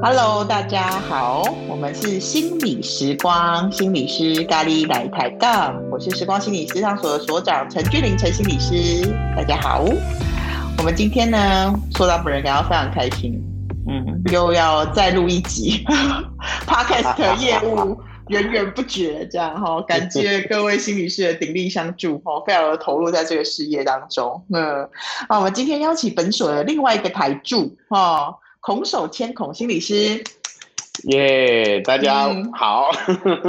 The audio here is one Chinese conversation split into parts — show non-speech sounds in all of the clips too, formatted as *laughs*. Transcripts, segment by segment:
Hello，大家好，我们是心理时光心理师咖喱来抬杠，我是时光心理师上所的所长陈俊霖陈心理师，大家好。我们今天呢，说到本人感到非常开心，嗯，又要再录一集 *laughs* Podcast 业务源源不绝，这样哈，感谢各位心理师的鼎力相助哈，非常的投入在这个事业当中。嗯，啊，我们今天邀请本所的另外一个台柱哈。孔守谦孔心理师，耶，yeah, 大家好。嗯、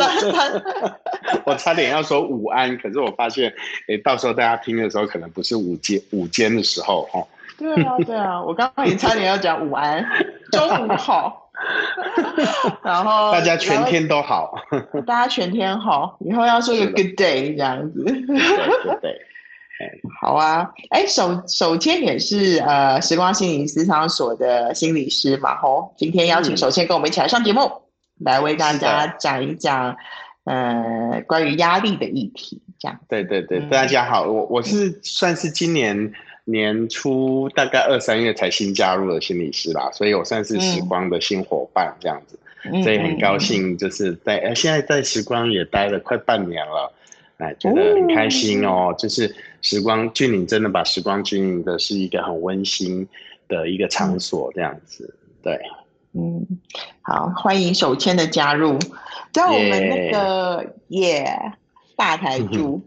*laughs* 我差点要说午安，可是我发现，哎，到时候大家听的时候，可能不是午间午间的时候，哦。对啊，对啊，我刚刚也差点要讲午安，中午好。*laughs* 然后 *laughs* 大家全天都好，*laughs* 大家全天好，以后要说一个 good day 这样子。对。好啊，哎，首首先也是呃，时光心理咨商所的心理师嘛，吼，今天邀请首先跟我们一起来上节目，嗯、来为大家讲一讲，呃，关于压力的议题，这样。对对对，嗯、大家好，我我是算是今年年初大概二三月才新加入的心理师啦，所以我算是时光的新伙伴这样子，嗯、所以很高兴就是在呃现在在时光也待了快半年了。哎，觉得很开心哦！就是时光俊霖真的把时光经营的是一个很温馨的一个场所，这样子。对，嗯，好，欢迎手牵的加入，在我们那个耶. Yeah, 大台柱。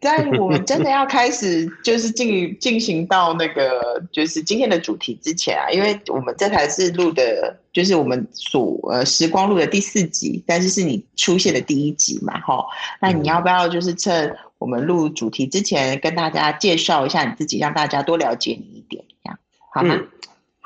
在我们真的要开始就是进进行到那个就是今天的主题之前啊，因为我们这台是录的，就是我们所呃时光录的第四集，但是是你出现的第一集嘛，哈。那你要不要就是趁我们录主题之前，跟大家介绍一下你自己，让大家多了解你一点，这样好吗？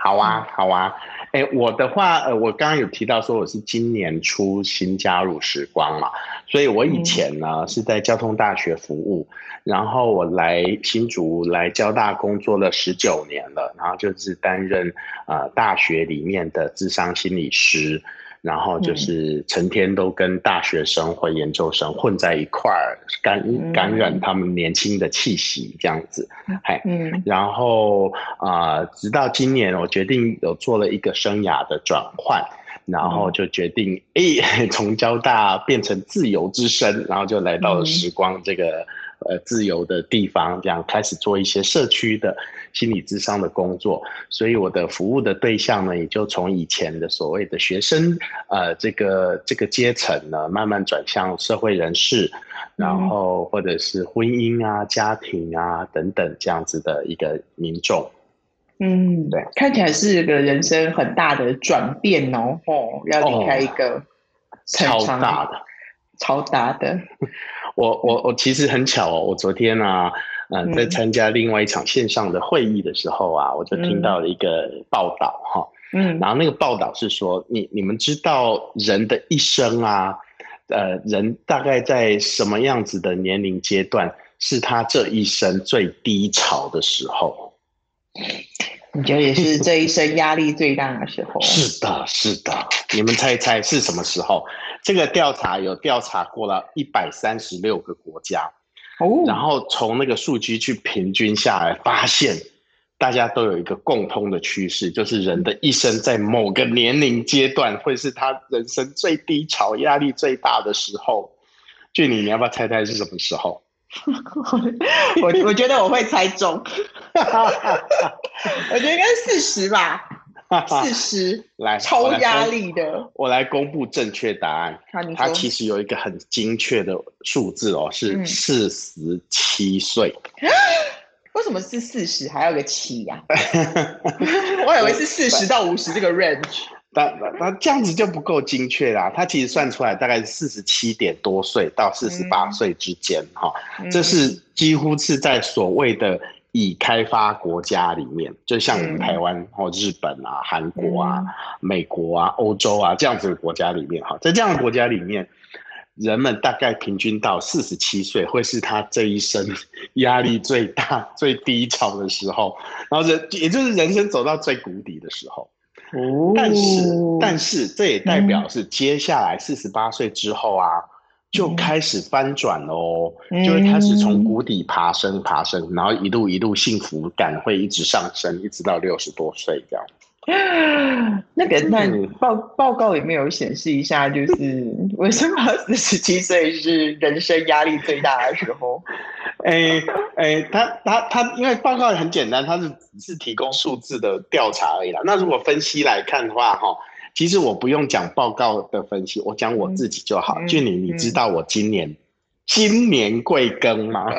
好啊，好啊。哎，我的话，呃，我刚刚有提到说我是今年初新加入时光嘛，所以我以前呢、嗯、是在交通大学服务，然后我来新竹来交大工作了十九年了，然后就是担任呃大学里面的智商心理师。然后就是成天都跟大学生或研究生混在一块儿，感感染他们年轻的气息，这样子，哎，嗯，然后啊、呃，直到今年，我决定有做了一个生涯的转换，然后就决定，哎，*laughs* 从交大变成自由之身，然后就来到了时光这个。呃，自由的地方，这样开始做一些社区的心理智商的工作，所以我的服务的对象呢，也就从以前的所谓的学生，呃，这个这个阶层呢，慢慢转向社会人士，然后或者是婚姻啊、家庭啊等等这样子的一个民众。嗯，对，看起来是一个人生很大的转变哦，哦，要离开一个超大的、超大的。*laughs* 我我我其实很巧哦，我昨天啊，嗯、呃，在参加另外一场线上的会议的时候啊，嗯、我就听到了一个报道哈，嗯，然后那个报道是说，你你们知道人的一生啊，呃，人大概在什么样子的年龄阶段是他这一生最低潮的时候？*laughs* 你觉得也是这一生压力最大的时候？*laughs* 是的，是的，你们猜一猜是什么时候？这个调查有调查过了一百三十六个国家，哦，然后从那个数据去平均下来，发现大家都有一个共通的趋势，就是人的一生在某个年龄阶段会是他人生最低潮、压力最大的时候。俊你，你要不要猜猜是什么时候？*laughs* 我我觉得我会猜中，*laughs* 我觉得应该是四十吧。四十 *laughs* 来超压力的我，我来公布正确答案。他其实有一个很精确的数字哦，是四十七岁。*gasps* 为什么是四十还要个七呀？*laughs* 我以为是四十到五十这个 range。那那那这样子就不够精确啦。他其实算出来大概是四十七点多岁到四十八岁之间哈，嗯、这是几乎是在所谓的。已开发国家里面，就像我们台湾或日本啊、韩国啊、美国啊、欧洲啊这样子的国家里面，哈，在这样的国家里面，人们大概平均到四十七岁会是他这一生 *laughs* 压力最大、最低潮的时候，然后人也就是人生走到最谷底的时候。但是，但是这也代表是接下来四十八岁之后啊，就开始翻转哦，嗯、就会开始从谷底爬升爬升，然后一路一路幸福感会一直上升，一直到六十多岁这样。*gasps* 那个那报报告有没有显示一下，就是 *laughs* 为什么四十七岁是人生压力最大的时候？*laughs* 哎哎、欸欸，他他他，因为报告很简单，他是只是提供数字的调查而已啦。那如果分析来看的话，哈，其实我不用讲报告的分析，我讲我自己就好。俊霖、嗯，你知道我今年、嗯、今年贵庚吗？*laughs*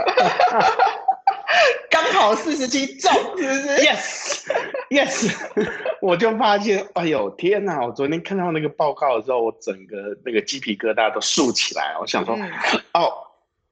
刚好四十七中，是不是？Yes，Yes，*laughs* 我就发现，哎呦天哪！我昨天看到那个报告的时候，我整个那个鸡皮疙瘩都竖起来。我想说，嗯、哦，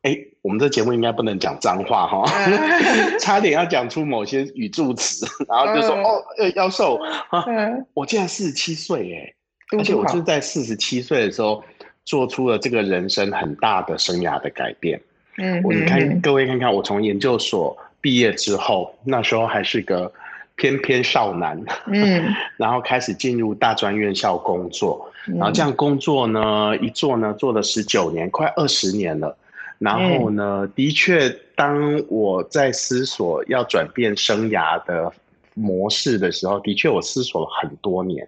哎，我们这节目应该不能讲脏话哈，嗯、*laughs* 差点要讲出某些语助词，然后就说，嗯、哦，要瘦啊！我竟然四十七岁哎，而且我是在四十七岁的时候做出了这个人生很大的生涯的改变。嗯，我你看各位看看，我从研究所毕业之后，那时候还是个翩翩少男，嗯，*laughs* 然后开始进入大专院校工作，然后这样工作呢，一做呢，做了十九年，快二十年了。然后呢，的确，当我在思索要转变生涯的模式的时候，的确我思索了很多年。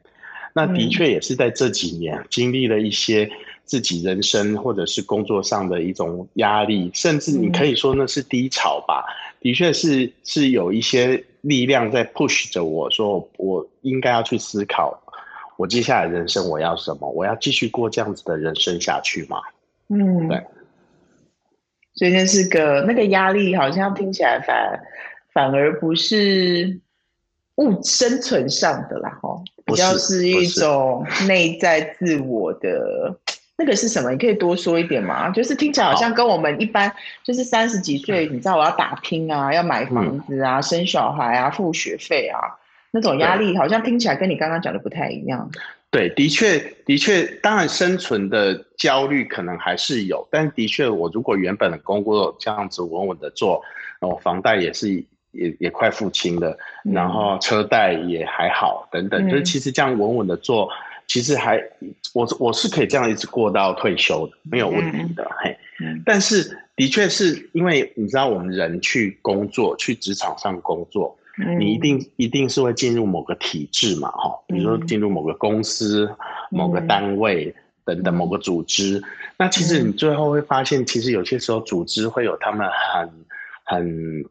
那的确也是在这几年经历了一些。自己人生或者是工作上的一种压力，甚至你可以说那是低潮吧。嗯、的确是是有一些力量在 push 着我说，我应该要去思考，我接下来人生我要什么？我要继续过这样子的人生下去吗？嗯，对。所以那是个那个压力，好像听起来反反而不是物生存上的啦，哈，比较是一种内在自我的。那个是什么？你可以多说一点吗？就是听起来好像跟我们一般，就是三十几岁，你知道我要打拼啊，要买房子啊，生小孩啊，付学费啊，那种压力好像听起来跟你刚刚讲的不太一样。对，的确，的确，当然生存的焦虑可能还是有，但的确，我如果原本的工作这样子稳稳的做，然后房贷也是也也快付清了，然后车贷也还好，等等，就是其实这样稳稳的做。其实还，我我是可以这样一直过到退休的，没有问题的。嘿，但是的确是因为你知道，我们人去工作，去职场上工作，你一定一定是会进入某个体制嘛，哈，比如说进入某个公司、某个单位等等某个组织。那其实你最后会发现，其实有些时候组织会有他们很很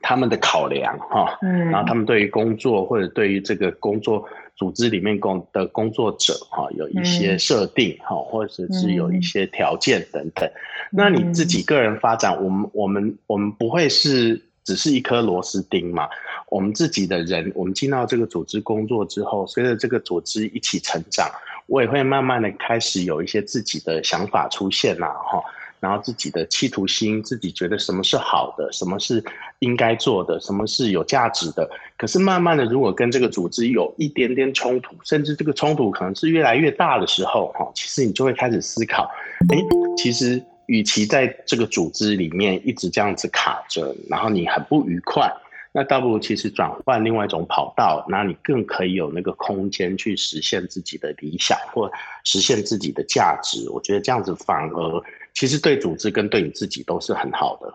他们的考量，哈，然后他们对于工作或者对于这个工作。组织里面工的工作者哈，有一些设定哈，嗯、或者是有一些条件等等。嗯、那你自己个人发展，我们我们我们不会是只是一颗螺丝钉嘛？我们自己的人，我们进到这个组织工作之后，随着这个组织一起成长，我也会慢慢的开始有一些自己的想法出现啦，哈。然后自己的企图心，自己觉得什么是好的，什么是应该做的，什么是有价值的。可是慢慢的，如果跟这个组织有一点点冲突，甚至这个冲突可能是越来越大的时候，哈，其实你就会开始思考，哎，其实与其在这个组织里面一直这样子卡着，然后你很不愉快。那倒不如其实转换另外一种跑道，那你更可以有那个空间去实现自己的理想或实现自己的价值。我觉得这样子反而其实对组织跟对你自己都是很好的。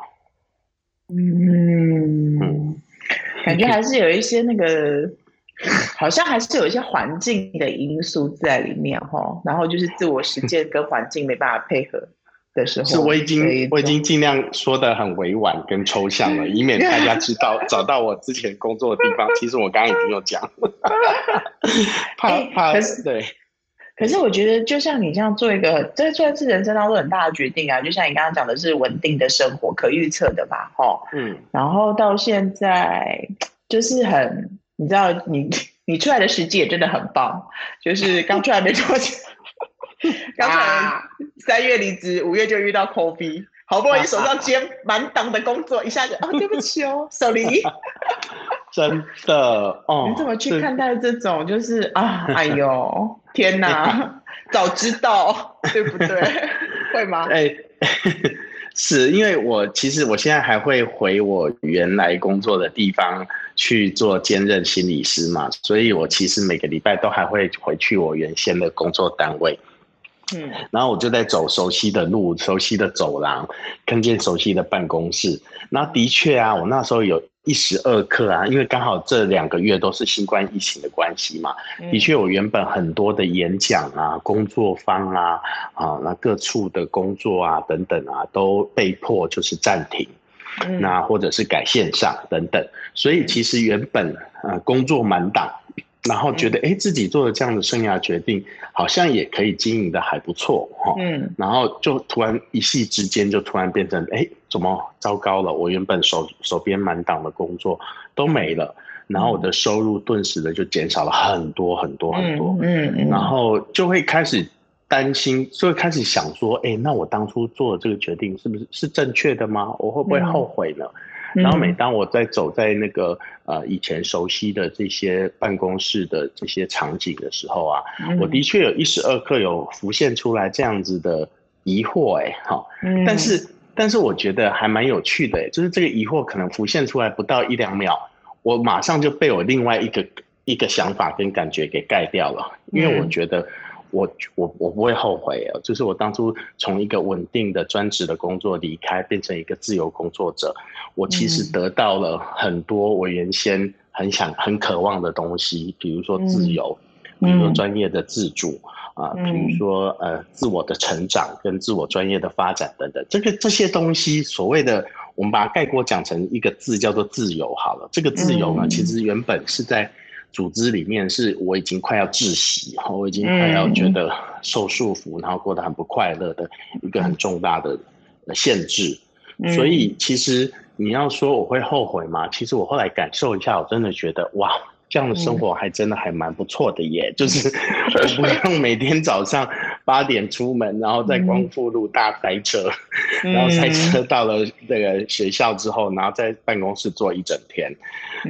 嗯，嗯，感觉还是有一些那个，好像还是有一些环境的因素在里面哈。然后就是自我实践跟环境没办法配合。是，我已经我已经尽量说的很委婉跟抽象了，*laughs* 以免大家知道找到我之前工作的地方。*laughs* 其实我刚刚已经有讲，*laughs* 怕怕可是对。可是我觉得，就像你这样做一个，这算是人生当中很大的决定啊。就像你刚刚讲的是稳定的生活，可预测的吧？哈，嗯。然后到现在就是很，你知道，你你出来的时机也真的很棒，就是刚出来没多久。*laughs* 刚才三月离职，五月就遇到 COVID，好不容易手上接满档的工作，一下子啊，*laughs* 对不起哦，sorry。*laughs* 真的哦，你怎么去看待这种？就是啊，哎呦，天哪，早知道，对不对？会吗？哎，是因为我其实我现在还会回我原来工作的地方去做兼任心理师嘛，所以我其实每个礼拜都还会回去我原先的工作单位。嗯，然后我就在走熟悉的路、熟悉的走廊，看见熟悉的办公室。那的确啊，我那时候有一时二刻啊，因为刚好这两个月都是新冠疫情的关系嘛，的确我原本很多的演讲啊、工作坊啊、啊那各处的工作啊等等啊，都被迫就是暂停，那或者是改线上等等。所以其实原本呃工作满档。然后觉得哎，自己做了这样的生涯决定，好像也可以经营的还不错哈。嗯，然后就突然一夕之间，就突然变成哎，怎么糟糕了？我原本手手边满档的工作都没了，然后我的收入顿时的就减少了很多很多很多。嗯嗯，然后就会开始担心，就会开始想说，哎，那我当初做的这个决定是不是是正确的吗？我会不会后悔呢？嗯然后每当我在走在那个呃以前熟悉的这些办公室的这些场景的时候啊，嗯、我的确有一时二刻有浮现出来这样子的疑惑哎，哈，但是但是我觉得还蛮有趣的，就是这个疑惑可能浮现出来不到一两秒，我马上就被我另外一个一个想法跟感觉给盖掉了，因为我觉得。我我我不会后悔哦，就是我当初从一个稳定的专职的工作离开，变成一个自由工作者，我其实得到了很多我原先很想很渴望的东西，比如说自由，比如说专业的自主啊，比如说呃自我的成长跟自我专业的发展等等，这个这些东西所谓的我们把它概括讲成一个字叫做自由好了，这个自由呢，其实原本是在。组织里面是我已经快要窒息，我已经快要觉得受束缚，然后过得很不快乐的一个很重大的限制。所以其实你要说我会后悔吗？其实我后来感受一下，我真的觉得哇。这样的生活还真的还蛮不错的耶，就是 *laughs* 我不用每天早上八点出门，然后在光复路大塞车，然后塞车到了那个学校之后，然后在办公室坐一整天，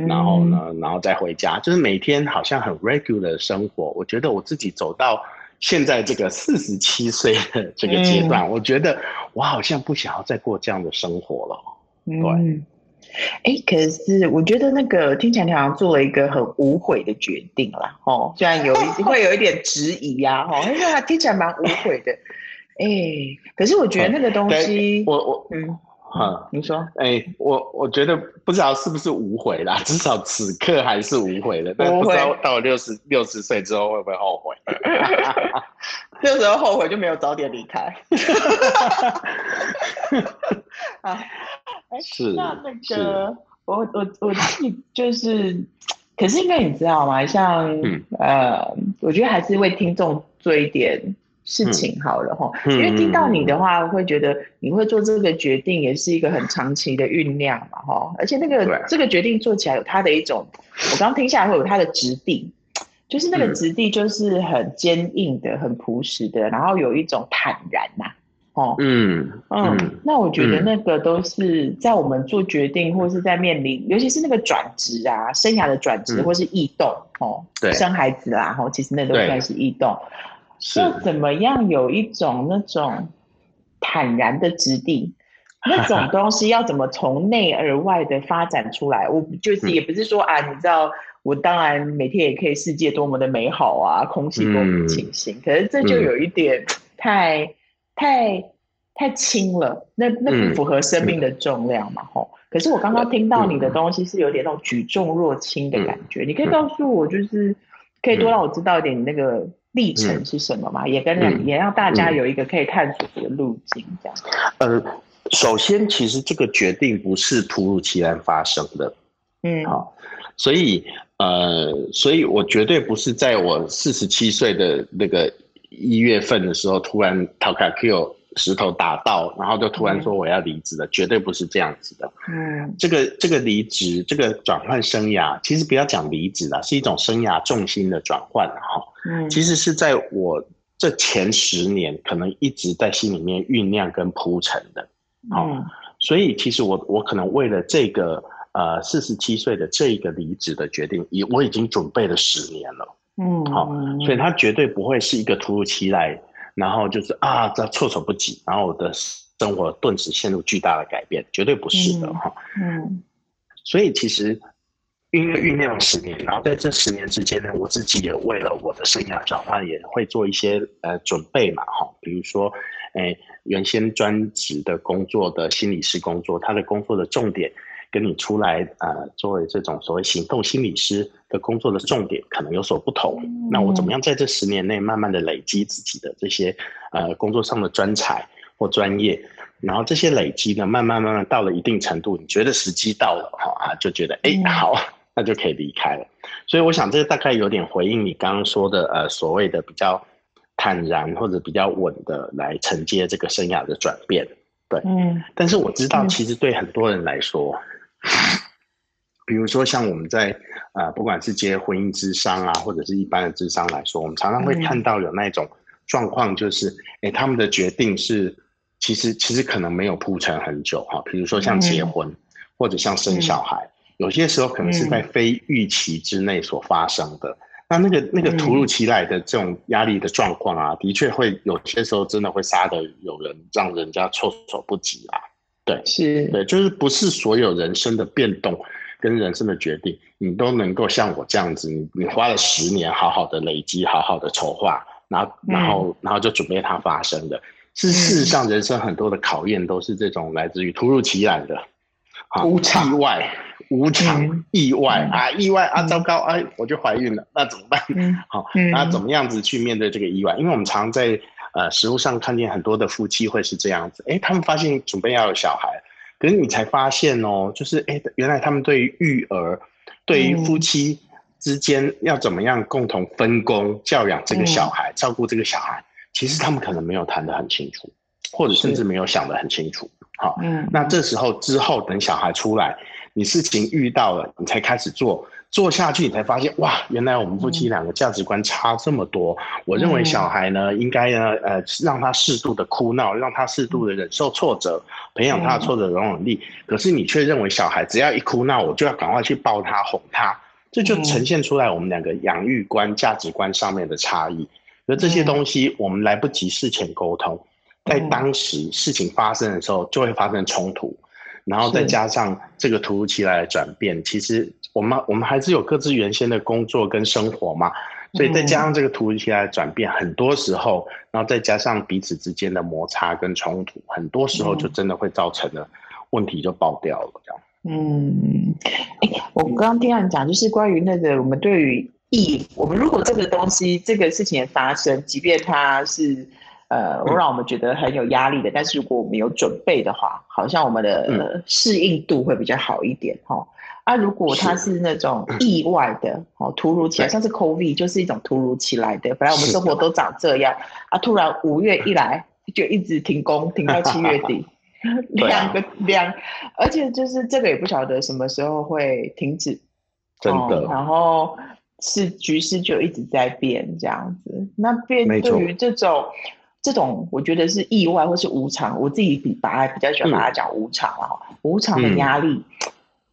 然后呢，然后再回家，就是每天好像很 regular 的生活。我觉得我自己走到现在这个四十七岁的这个阶段，我觉得我好像不想要再过这样的生活了。对。哎，可是我觉得那个听起来你好像做了一个很无悔的决定啦，哦，虽然有一 *laughs* 会有一点质疑呀，哦，但是它听起来蛮无悔的。哎，可是我觉得那个东 *laughs* 西，我我嗯，好，你说，哎，我我觉得不知道是不是无悔啦，至少此刻还是无悔的，但不知道到了六十六十岁之后会不会后悔？这时候后悔就没有早点离开。啊。*laughs* 哎，是那那个是我我我自己就是，可是因为你知道吗？像、嗯、呃，我觉得还是为听众做一点事情好了哈。嗯、因为听到你的话，我会觉得你会做这个决定，也是一个很长期的酝酿嘛哈。而且那个对这个决定做起来有它的一种，我刚刚听下来会有它的质地，就是那个质地就是很坚硬的、很朴实的，然后有一种坦然呐、啊。哦，嗯嗯，那我觉得那个都是在我们做决定，或是在面临，尤其是那个转职啊，生涯的转职，或是异动，哦，对，生孩子啦，哈，其实那都算是异动。是，怎么样有一种那种坦然的质地，*laughs* 那种东西要怎么从内而外的发展出来？我就是也不是说啊，你知道，我当然每天也可以世界多么的美好啊，空气多么清新，可是这就有一点 *sniffs* 太。太太轻了，那那不符合生命的重量嘛？吼、嗯！可是我刚刚听到你的东西是有点那种举重若轻的感觉，嗯、你可以告诉我，就是可以多让我知道一点你那个历程是什么嘛？嗯、也跟让、嗯、也让大家有一个可以探索的路径，这样。呃，首先，其实这个决定不是突如其然发生的，嗯，好，所以呃，所以我绝对不是在我四十七岁的那个。一月份的时候，突然头壳 Q 石头打到，然后就突然说我要离职了，嗯、绝对不是这样子的。嗯，这个这个离职，这个转换生涯，其实不要讲离职了，是一种生涯重心的转换哈。嗯，其实是在我这前十年，可能一直在心里面酝酿跟铺陈的。嗯，所以其实我我可能为了这个呃四十七岁的这一个离职的决定，已我已经准备了十年了。嗯，好，所以他绝对不会是一个突如其来，然后就是啊，这措手不及，然后我的生活顿时陷入巨大的改变，绝对不是的哈。嗯，嗯，所以其实因为酝酿十年，然后在这十年之间呢，我自己也为了我的生涯转换，也会做一些呃准备嘛，哈，比如说，诶，原先专职的工作的心理师工作，他的工作的重点跟你出来呃作为这种所谓行动心理师的工作的重点可能有所不同。嗯、那我怎么样在这十年内慢慢的累积自己的这些呃工作上的专才或专业？然后这些累积呢，慢慢慢慢到了一定程度，你觉得时机到了哈啊，就觉得哎好。那就可以离开了，所以我想这个大概有点回应你刚刚说的，呃，所谓的比较坦然或者比较稳的来承接这个生涯的转变，对，嗯。但是我知道，其实对很多人来说，嗯、*laughs* 比如说像我们在呃，不管是接婚姻之商啊，或者是一般的智商来说，我们常常会看到有那种状况，就是，哎、嗯，他们的决定是其实其实可能没有铺陈很久哈，比如说像结婚、嗯、或者像生小孩。嗯有些时候可能是在非预期之内所发生的，嗯、那那个那个突如其来的这种压力的状况啊，嗯、的确会有些时候真的会杀得有人让人家措手不及啊。对，是，对，就是不是所有人生的变动跟人生的决定，你都能够像我这样子，你你花了十年好好的累积，好好的筹划，然后然后、嗯、然后就准备它发生的。是事实上，人生很多的考验都是这种来自于突如其来的啊意外。无常意外、嗯、啊，意外啊，糟糕，哎、我就怀孕了，那怎么办？嗯，好，那怎么样子去面对这个意外？因为我们常在呃实务上看见很多的夫妻会是这样子，哎、欸，他们发现准备要有小孩，可是你才发现哦，就是哎、欸，原来他们对于育儿，对于夫妻之间要怎么样共同分工教养这个小孩，嗯、照顾这个小孩，其实他们可能没有谈得很清楚，或者甚至没有想得很清楚。好，嗯，那这时候之后等小孩出来。你事情遇到了，你才开始做，做下去，你才发现哇，原来我们夫妻两个价值观差这么多。嗯、我认为小孩呢，应该呢，呃，让他适度的哭闹，让他适度的忍受挫折，培养他的挫折容忍力。嗯、可是你却认为小孩只要一哭闹，我就要赶快去抱他哄他，这就呈现出来我们两个养育观、价值观上面的差异。而这些东西我们来不及事前沟通，在当时事情发生的时候就会发生冲突。然后再加上这个突如其来的转变，其实我们我们还是有各自原先的工作跟生活嘛，所以再加上这个突如其来的转变，嗯、很多时候，然后再加上彼此之间的摩擦跟冲突，很多时候就真的会造成了问题就爆掉了这样。嗯，我刚刚听到你讲，就是关于那个我们对于意，我们如果这个东西这个事情发生，即便它是。呃，会让我们觉得很有压力的。但是如果我们有准备的话，好像我们的、嗯呃、适应度会比较好一点哈。啊，如果它是那种意外的，哦，突如其来，像是 COVID 就是一种突如其来的。本来我们生活都长这样，啊，突然五月一来 *laughs* 就一直停工，停到七月底，*laughs* 两个两，而且就是这个也不晓得什么时候会停止，真的。然后是局势就一直在变这样子，那变对于这种。这种我觉得是意外或是无常，我自己比把它比较喜欢把它讲无常啊，嗯、无常的压力，嗯、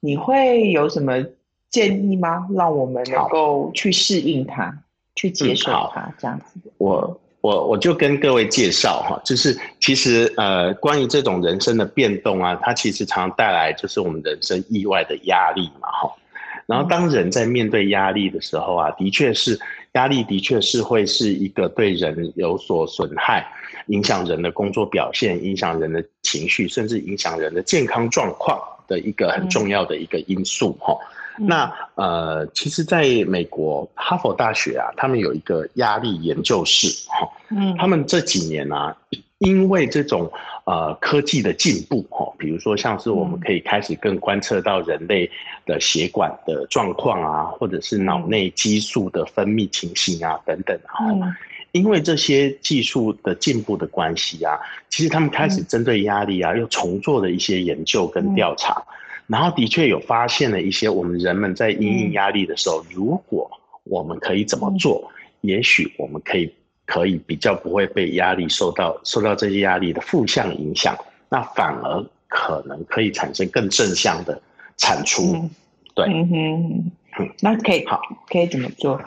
你会有什么建议吗？让我们能够去适应它，去接受它，嗯、这样子。我我我就跟各位介绍哈，就是其实呃，关于这种人生的变动啊，它其实常常带来就是我们人生意外的压力嘛哈。然后当人在面对压力的时候啊，的确是。压力的确是会是一个对人有所损害，影响人的工作表现，影响人的情绪，甚至影响人的健康状况的一个很重要的一个因素哈。嗯、那呃，其实在美国哈佛大学啊，他们有一个压力研究室哈，嗯，他们这几年啊。因为这种呃科技的进步哈，比如说像是我们可以开始更观测到人类的血管的状况啊，或者是脑内激素的分泌情形啊等等哈。因为这些技术的进步的关系啊，其实他们开始针对压力啊，又重做了一些研究跟调查，然后的确有发现了一些我们人们在因应压力的时候，如果我们可以怎么做，也许我们可以。可以比较不会被压力受到受到这些压力的负向影响，那反而可能可以产生更正向的产出。嗯、对，嗯哼，嗯，那可以好，可以怎么做？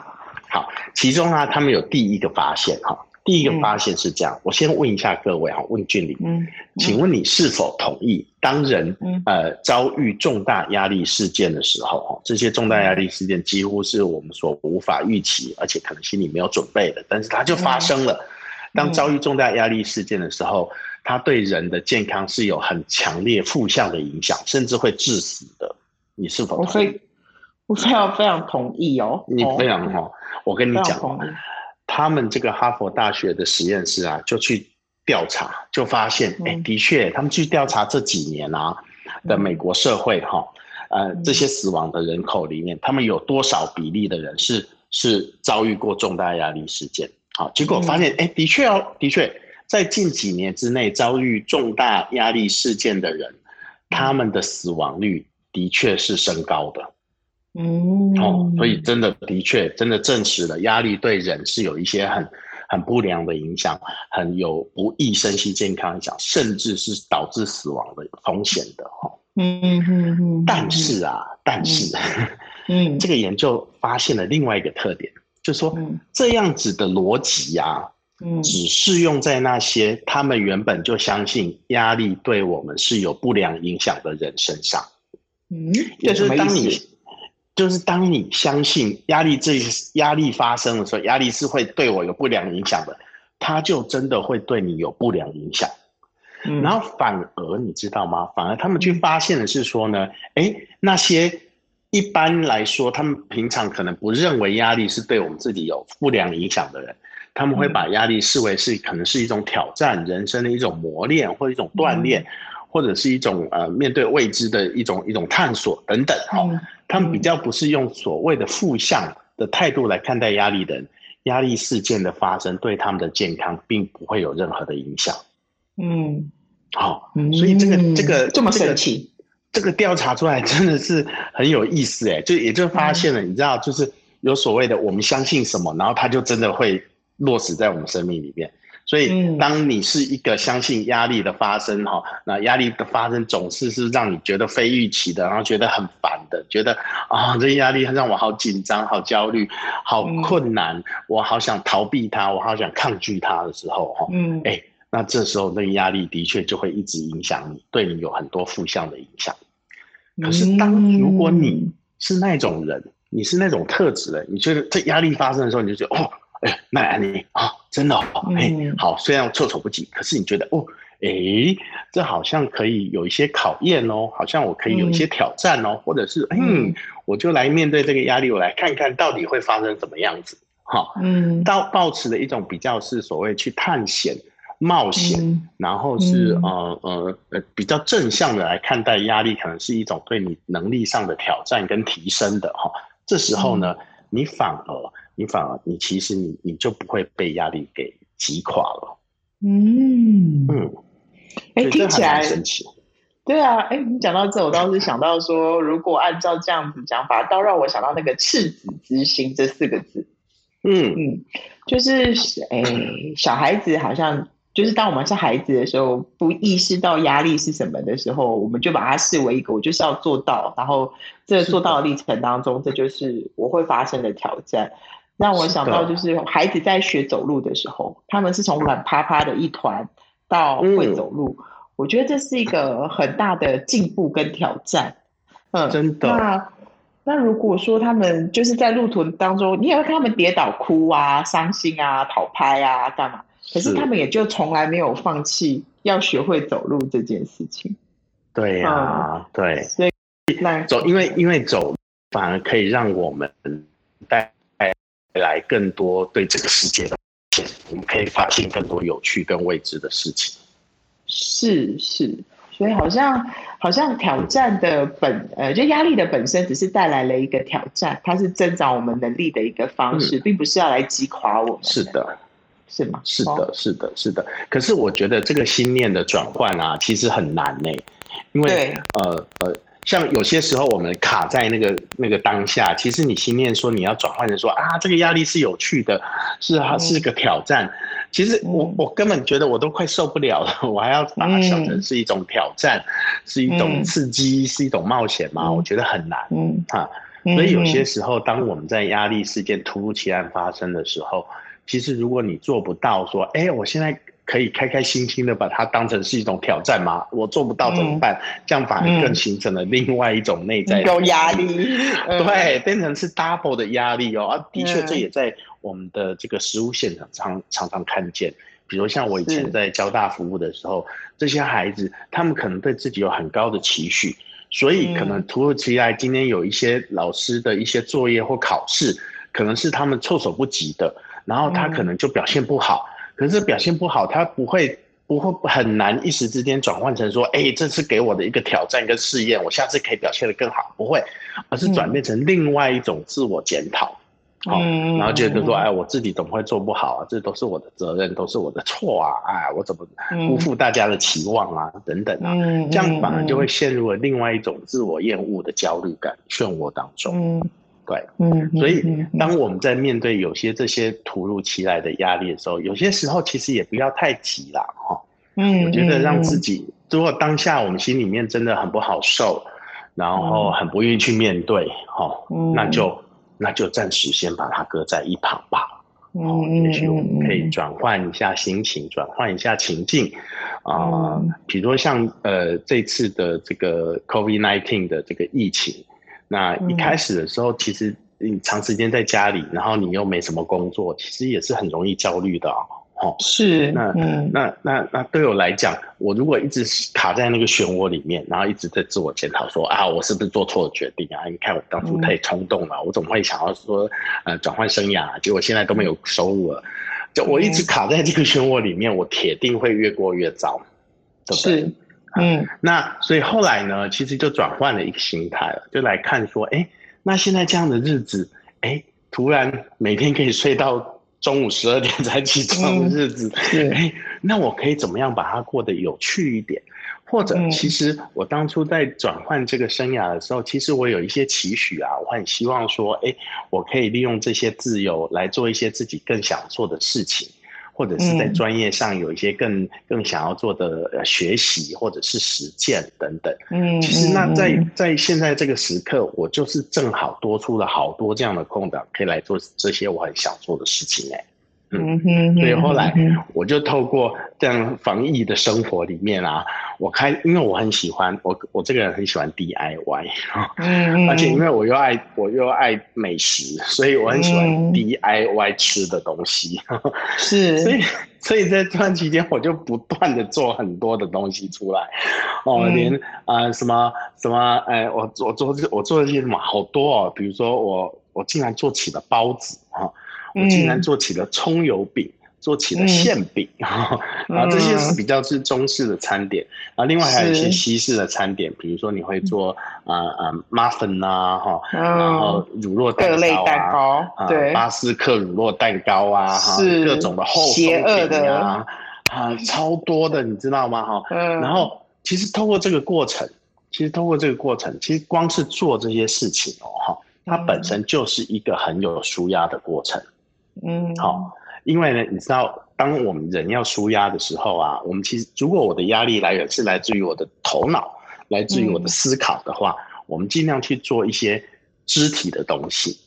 好，其中啊，他们有第一个发现哈，第一个发现是这样，嗯、我先问一下各位哈，问俊霖，嗯，请问你是否同意，当人、嗯、呃遭遇重大压力事件的时候，哈，这些重大压力事件几乎是我们所无法预期，而且可能心里没有准备的，但是它就发生了。嗯、当遭遇重大压力事件的时候，它对人的健康是有很强烈负向的影响，甚至会致死的。你是否同意？我 *laughs* 非常非常同意哦。你非常好，我跟你讲。他们这个哈佛大学的实验室啊，就去调查，就发现，哎，的确，他们去调查这几年啊的美国社会哈，呃，这些死亡的人口里面，他们有多少比例的人是是遭遇过重大压力事件？好，结果发现，哎，的确哦，的确，在近几年之内遭遇重大压力事件的人，他们的死亡率的确是升高的。嗯，哦，所以真的的确真的证实了压力对人是有一些很很不良的影响，很有不易身心健康影响，甚至是导致死亡的风险的哈。嗯嗯嗯。但是啊，但是，*laughs* 嗯，这个研究发现了另外一个特点，就是说这样子的逻辑呀，嗯，只适用在那些他们原本就相信压力对我们是有不良影响的人身上。嗯，也就是当你。就是当你相信压力这压力发生的时候，压力是会对我有不良影响的，它就真的会对你有不良影响。嗯，然后反而你知道吗？反而他们去发现的是说呢，诶，那些一般来说他们平常可能不认为压力是对我们自己有不良影响的人，他们会把压力视为是可能是一种挑战，人生的一种磨练或者一种锻炼。或者是一种呃面对未知的一种一种探索等等哈，嗯、他们比较不是用所谓的负向的态度来看待压力的人，压力事件的发生对他们的健康并不会有任何的影响。嗯，好，所以这个这个这么神奇，这个调查出来真的是很有意思哎，就也就发现了，你知道，就是有所谓的我们相信什么，然后它就真的会落实在我们生命里面。所以，当你是一个相信压力的发生哈，那压力的发生总是是让你觉得非预期的，然后觉得很烦的，觉得啊，这压力让我好紧张、好焦虑、好困难，我好想逃避它，我好想抗拒它的时候哈，嗯，哎，那这时候那个压力的确就会一直影响你，对你有很多负向的影响。可是，当如果你是那种人，你是那种特质的，你觉得这压力发生的时候，你就觉得哦。哎，那安妮啊，真的哦，哎，好，虽然措手不及，可是你觉得哦，哎，这好像可以有一些考验哦，好像我可以有一些挑战哦，或者是嗯，我就来面对这个压力，我来看看到底会发生什么样子，哈，嗯，到抱持的一种比较是所谓去探险、冒险，然后是。呃呃呃比较正向的来看待压力，可能是一种对你能力上的挑战跟提升的哈，这时候呢，你反而。你反而，你其实你你就不会被压力给击垮了。嗯嗯，哎、欸，听起来神奇。对啊，哎、欸，你讲到这，我倒是想到说，如果按照这样子讲法，倒让我想到那个赤子之心这四个字。嗯嗯，就是哎、欸，小孩子好像就是当我们是孩子的时候，不意识到压力是什么的时候，我们就把它视为一个我就是要做到，然后这个做到的历程当中，这就是我会发生的挑战。让我想到，就是孩子在学走路的时候，他们是从软趴趴的一团到会走路。嗯、我觉得这是一个很大的进步跟挑战。嗯，真的。那那如果说他们就是在路途当中，你也会看他们跌倒、哭啊、伤心啊、讨拍啊，干嘛？可是他们也就从来没有放弃要学会走路这件事情。对呀、啊，嗯、对。所以那走，因为因为走反而可以让我们带。来更多对这个世界的，我们可以发现更多有趣跟未知的事情。是是，所以好像好像挑战的本呃，就压力的本身只是带来了一个挑战，它是增长我们能力的一个方式，嗯、并不是要来击垮我们。是的，是吗？是的，是的，是的。可是我觉得这个心念的转换啊，其实很难呢，因为呃呃。像有些时候我们卡在那个那个当下，其实你心念说你要转换成说啊，这个压力是有趣的，是它是个挑战。嗯、其实我我根本觉得我都快受不了了，*laughs* 我还要把它想成是一种挑战，嗯、是一种刺激，嗯、是一种冒险吗？嗯、我觉得很难。嗯啊，所以有些时候当我们在压力事件突如其来发生的时候，其实如果你做不到说，哎，我现在可以开开心心的把它当成是一种挑战吗？我做不到怎么办？嗯、这样反而更形成了另外一种内在有压力，*laughs* 对，变成是 double 的压力哦。啊，的确，这也在我们的这个实务现场常常常看见。比如像我以前在交大服务的时候，这些孩子他们可能对自己有很高的期许，所以可能突如其来今天有一些老师的一些作业或考试，可能是他们措手不及的，然后他可能就表现不好。可是表现不好，他不会不会很难一时之间转换成说，哎，这次给我的一个挑战跟试验，我下次可以表现得更好，不会，而是转变成另外一种自我检讨。好，嗯、然后觉得说，哎，我自己怎么会做不好啊？这都是我的责任，都是我的错啊！哎，我怎么辜负大家的期望啊？嗯、等等啊，嗯、这样反而就会陷入了另外一种自我厌恶的焦虑感漩涡当中。嗯、对，嗯，所以当我们在面对有些这些突如其来的压力的时候，有些时候其实也不要太急了，哈。嗯，我觉得让自己，如果当下我们心里面真的很不好受，然后很不愿意去面对，哈，那就。那就暂时先把它搁在一旁吧。哦，也许我们可以转换一下心情，转换一下情境，啊、呃，比如说像呃这次的这个 COVID-19 的这个疫情，那一开始的时候，其实你长时间在家里，然后你又没什么工作，其实也是很容易焦虑的啊。哦，是，那、嗯、那那那对我来讲，我如果一直卡在那个漩涡里面，然后一直在自我检讨，说啊，我是不是做错了决定啊？你看我当初太冲动了，嗯、我怎么会想要说呃转换生涯、啊？结果现在都没有收入了，就我一直卡在这个漩涡里面，我铁定会越过越糟，对不对？是，嗯，那所以后来呢，其实就转换了一个心态了，就来看说，哎，那现在这样的日子，哎，突然每天可以睡到。中午十二点才起床的日子，哎、嗯，那我可以怎么样把它过得有趣一点？或者，其实我当初在转换这个生涯的时候，其实我有一些期许啊，我很希望说，哎，我可以利用这些自由来做一些自己更想做的事情。或者是在专业上有一些更、嗯、更想要做的学习，或者是实践等等。嗯，其实那在在现在这个时刻，我就是正好多出了好多这样的空档，可以来做这些我很想做的事情哎。嗯。哼，所以后来我就透过这样防疫的生活里面啊，我开，因为我很喜欢我我这个人很喜欢 DIY，嗯，*laughs* 而且因为我又爱我又爱美食，所以我很喜欢 DIY 吃的东西，*laughs* 是，所以所以在这段期间我就不断的做很多的东西出来，哦，连啊、呃、什么什么哎，我我做我做了些什么好多哦，比如说我我竟然做起了包子啊。我竟然做起了葱油饼，嗯、做起了馅饼，啊、嗯，这些是比较是中式的餐点，啊，另外还有一些西式的餐点，比如说你会做啊啊 muffin 啊，哈，然后乳酪蛋糕啊，蛋糕，对，巴斯克乳酪蛋糕啊，哈，各种的厚松饼啊，啊，超多的，你知道吗？哈，嗯，然后其实通过这个过程，其实通过这个过程，其实光是做这些事情哦，哈，它本身就是一个很有舒压的过程。嗯，好，因为呢，你知道，当我们人要舒压的时候啊，我们其实如果我的压力来源是来自于我的头脑，来自于我的思考的话，嗯、我们尽量去做一些肢体的东西，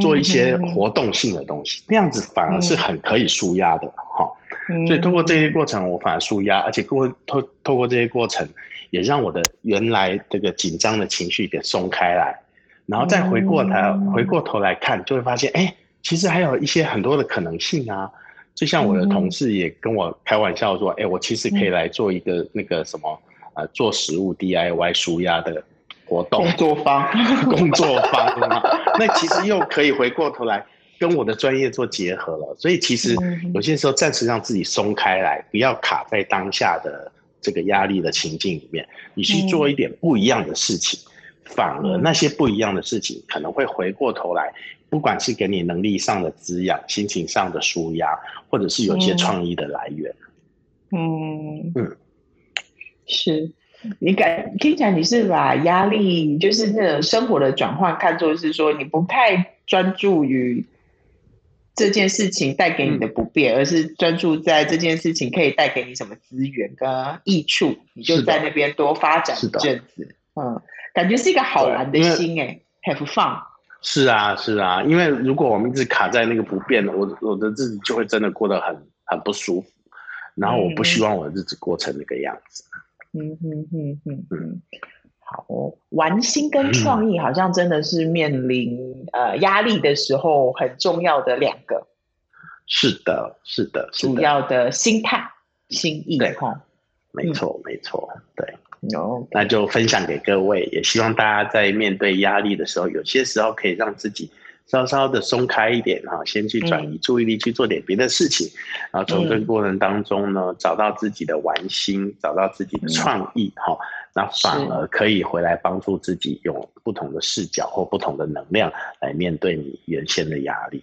做一些活动性的东西，那、嗯、样子反而是很可以舒压的，哈、嗯。所以通过这些过程，我反而舒压，而且过透透过这些过程，也让我的原来这个紧张的情绪给松开来，然后再回过头、嗯、回过头来看，就会发现，哎。其实还有一些很多的可能性啊，就像我的同事也跟我开玩笑说：“哎、嗯，我其实可以来做一个那个什么，呃，做食物 DIY 舒压的活动。工作坊，*laughs* 工作坊啊。那其实又可以回过头来跟我的专业做结合了。所以其实有些时候暂时让自己松开来，不要卡在当下的这个压力的情境里面，你去做一点不一样的事情，嗯、反而那些不一样的事情可能会回过头来。”不管是给你能力上的滋养、心情上的舒压，或者是有一些创意的来源。嗯。嗯，是。你感听起来你是把压力，就是那种生活的转换，看作是说你不太专注于这件事情带给你的不便，嗯、而是专注在这件事情可以带给你什么资源跟益处，你就在那边多发展一阵子。嗯，感觉是一个好玩的心哎，have fun。是啊，是啊，因为如果我们一直卡在那个不变的，我我的日子就会真的过得很很不舒服。然后我不希望我的日子过成那个样子。嗯嗯嗯嗯嗯。好，玩心跟创意好像真的是面临、呃压力的时候很重要的两个。是的，是的，是的，主要的心态、心意。对，没错，没错，对。哦，那就分享给各位，也希望大家在面对压力的时候，有些时候可以让自己稍稍的松开一点哈，先去转移注意力去做点别的事情，嗯、然后从这个过程当中呢，找到自己的玩心，找到自己的创意哈，那反而可以回来帮助自己用不同的视角或不同的能量来面对你原先的压力。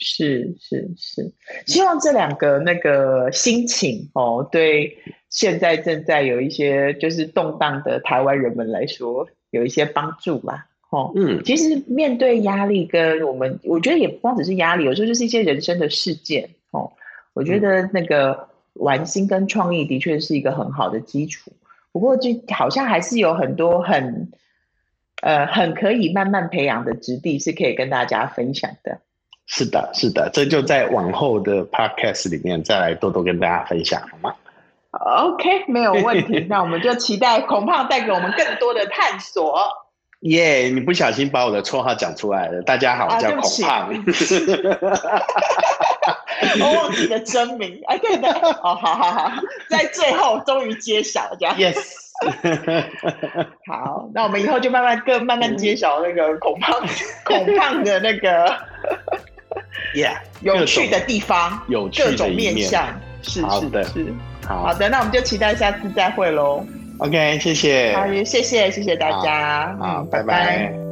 是是是，希望这两个那个心情哦，对现在正在有一些就是动荡的台湾人们来说，有一些帮助吧。哦，嗯，其实面对压力，跟我们我觉得也不光只是压力，有时候就是一些人生的事件。哦，我觉得那个玩心跟创意的确是一个很好的基础。不过，就好像还是有很多很呃很可以慢慢培养的质地，是可以跟大家分享的。是的，是的，这就在往后的 podcast 里面再来多多跟大家分享，好吗？OK，没有问题。*laughs* 那我们就期待孔胖带给我们更多的探索。耶！Yeah, 你不小心把我的绰号讲出来了。大家好，我叫孔胖。*laughs* 我忘记了真名。哎，对的。哦，好好好，在最后终于揭晓这样。Yes。*laughs* 好，那我们以后就慢慢更慢慢揭晓那个孔胖孔胖的那个。Yeah，有趣的地方，有各种面。向，是是的，是好。好的，那我们就期待下次再会喽。OK，谢谢，好，谢谢谢谢大家，好，拜拜。